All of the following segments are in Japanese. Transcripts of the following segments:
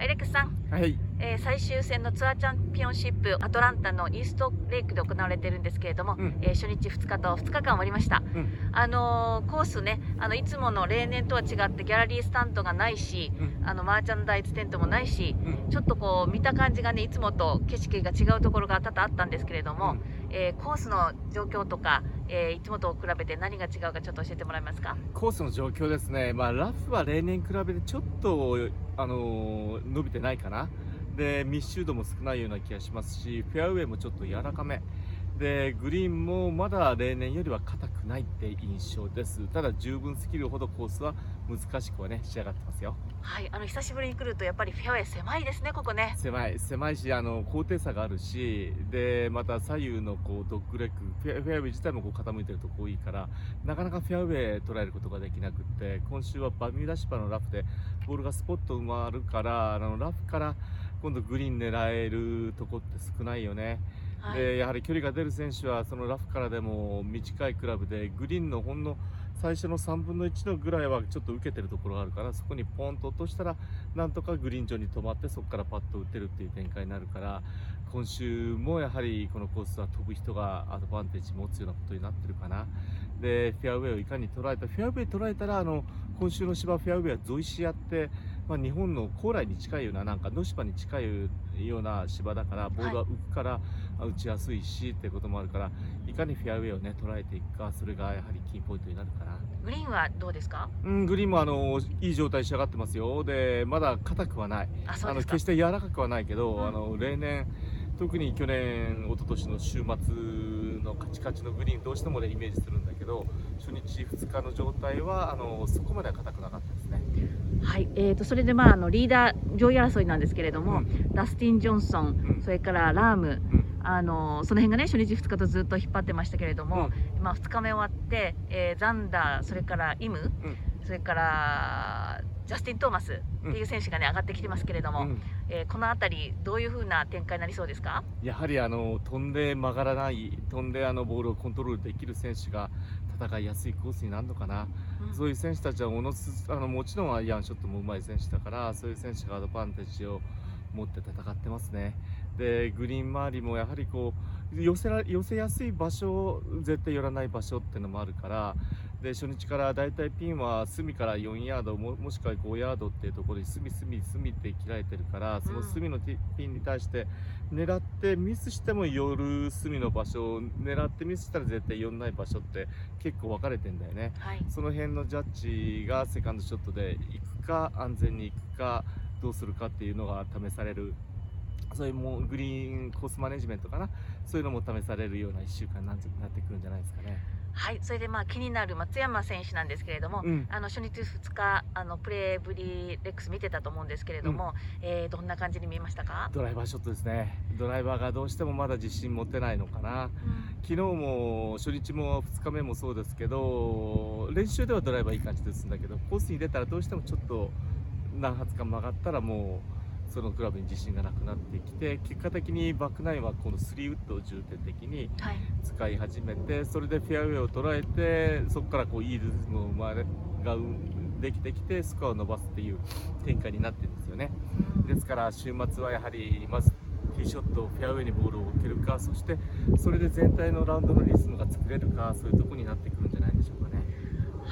はい、レックスさん、はい、えー最終戦のツアーチャンピオンシップアトランタのイーストレイクで行われてるんですけれども、うん。えー初日2日と2日間終わりました、うん。あのーコースねあのいつもの例年とは違ってギャラリースタンドがないしうん。あのマーチャンダイズテントもないしうん。ちょっとこう見た感じがねいつもと景色が違うところが多々あったんですけれども、えーコースの状況とか、えーいつもと比べて何が違うかちょっと教えてもらえますか？コースの状況ですね、まあ、ラフは例年比べてちょっと、あのー伸びてないかな。で密集度も少ないような気がしますしフェアウェイもちょっと柔らかめ。でグリーンもまだ例年よりは硬くないって印象です。ただ十分すぎるほどコースは難しくはね仕上がってますよ。はいあの久しぶりに来るとやっぱりフェアウェイ狭いですねここね。狭い狭いしあの高低差があるしでまた左右のこうドッグレッグフェアフェアウェイ自体もこう傾いてるとこ多いからなかなかフェアウェイ捉えることができなくって今週はバミューダ芝のラフでボールがスポッと埋まるからあのラフから今度グリーン狙えるとこって少ないよね、はい。でやはり距離が出る選手はそのラフからでも短いクラブでグリーンのほんの最初の3分の1のぐらいはちょっと受けてるところがあるからそこにポンと落としたらなんとかグリーン上に止まってそこからパッと打てるっていう展開になるから今週もやはりこのコースは飛ぶ人がアドバンテージ持つようなことになってるかな。でフェアウェイをいかに捉えたフェアウェイ捉えたらあの今週の芝フェアウェイはゾイシアって、まあ、日本の高麗に近いようななんか野芝に近いような芝だからボールは浮くからあ打ちやすいしっていうこともあるからいかにフェアウェイをね捉えていくかそれがやはりキーポイントになるかな。グリーンはどうですか？うん、グリーンもあのいい状態に仕上がってますよ。でまだ硬くはない。あの決して柔らかくはないけど、うん。あの例年特に去年一昨年の週末のカチカチのグリーンどうしてもねイメージするんだけど初日2日の状態はあのそこまでは硬くなかったですね。はい、えー、とそれでまああのリーダー上位争いなんですけれども、うん。ダスティン・ジョンソン、うん。それからラーム、うん。あのその辺がね初日2日とずっと引っ張ってましたけれども、まあ、2日目終わって、えーザンダーそれからイム、うん。それからジャスティン・トーマスっていう選手がね上がってきてますけれども、うんえーこの辺りどういう風な展開になりそうですか？やはりあの飛んで曲がらない飛んであのボールをコントロールできる選手が戦いやすいコースになるのかな。うんそういう選手たちはものすあのもちろんアイアンショットも上手い選手だからそういう選手がアドバンテージを持って戦ってますね。でグリーン周りもやはりこう寄せら寄せやすい場所絶対寄らない場所っていうのもあるからで初日からだいたいピンは隅から4ヤードももしくは5ヤードっていうところに隅隅隅って切られてるからその隅のピンに対して狙ってミスしても寄る隅の場所を狙ってミスしたら絶対寄んない場所って結構分かれてんだよね。はいその辺のジャッジがセカンドショットで行くか安全に行くかどうするかっていうのが試されるそういうもうグリーンコースマネジメントかなそういうのも試されるような1週間になってくるんじゃないですかね。はい、それでまあ気になる松山選手なんですけれども、うん。あの初日2日あのプレーブリーレックス見てたと思うんですけれども、えーどんな感じに見えましたか、ドライバーショットですね。ドライバーがどうしてもまだ自信持てないのかな。昨日も初日も2日目もそうですけど練習ではドライバーいい感じですんだけどコースに出たらどうしてもちょっと何発か曲がったらもうそのクラブに自信がなくなってきて結果的にバックナインはこの3ウッドを重点的にはい、使い始めてそれでフェアウェイを捉えてそこからこういいリズムを生まれができてきてスコアを伸ばすっていう展開になってるんですよね。ですから週末はやはりまずティーショットフェアウェイにボールを置けるかそしてそれで全体のラウンドのリズムが作れるかそういうところになってくるんじゃないかね。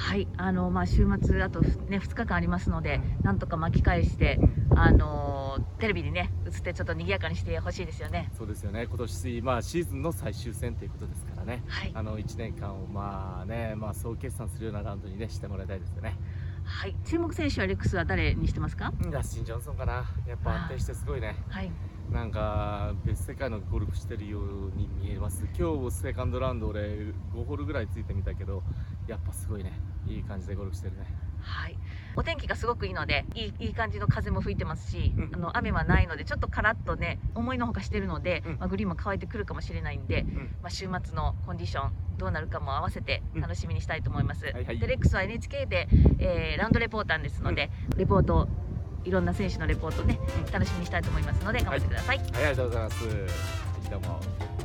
はい、あのまあ週末あとね2日間ありますので、うなんとか巻き返して、うん。あのテレビにね映ってちょっと賑やかにしてほしいですよね。そうですよね。今年、まあ、シーズンの最終戦ということですからね。はい、あの1年間をまあね、まあ、総決算するようなラウンドに、ね、してもらいたいですよね。はい、注目選手はレックスは誰にしてますか？ラスティン・ジョンソンかな。やっぱ安定してすごいね。はい、なんか別世界のゴルフしてるように見えます。今日セカンドラウンド俺5ホールぐらいついてみたけどやっぱすごいね。いい感じでゴルフしてるねはい、お天気がすごくいいのでいいいい感じの風も吹いてますし、うんあの雨はないのでちょっとカラッとね思いのほかしてるので、うん。まあ、グリーンも乾いてくるかもしれないんで、ん。まあ、週末のコンディションどうなるかも合わせて楽しみにしたいと思います。いはい。でレックスは NHK で、えーラウンドレポーターですので、レポートいろんな選手のレポートね楽しみにしたいと思いますので頑張ってください。はい。ありがとうございます、はい、どうも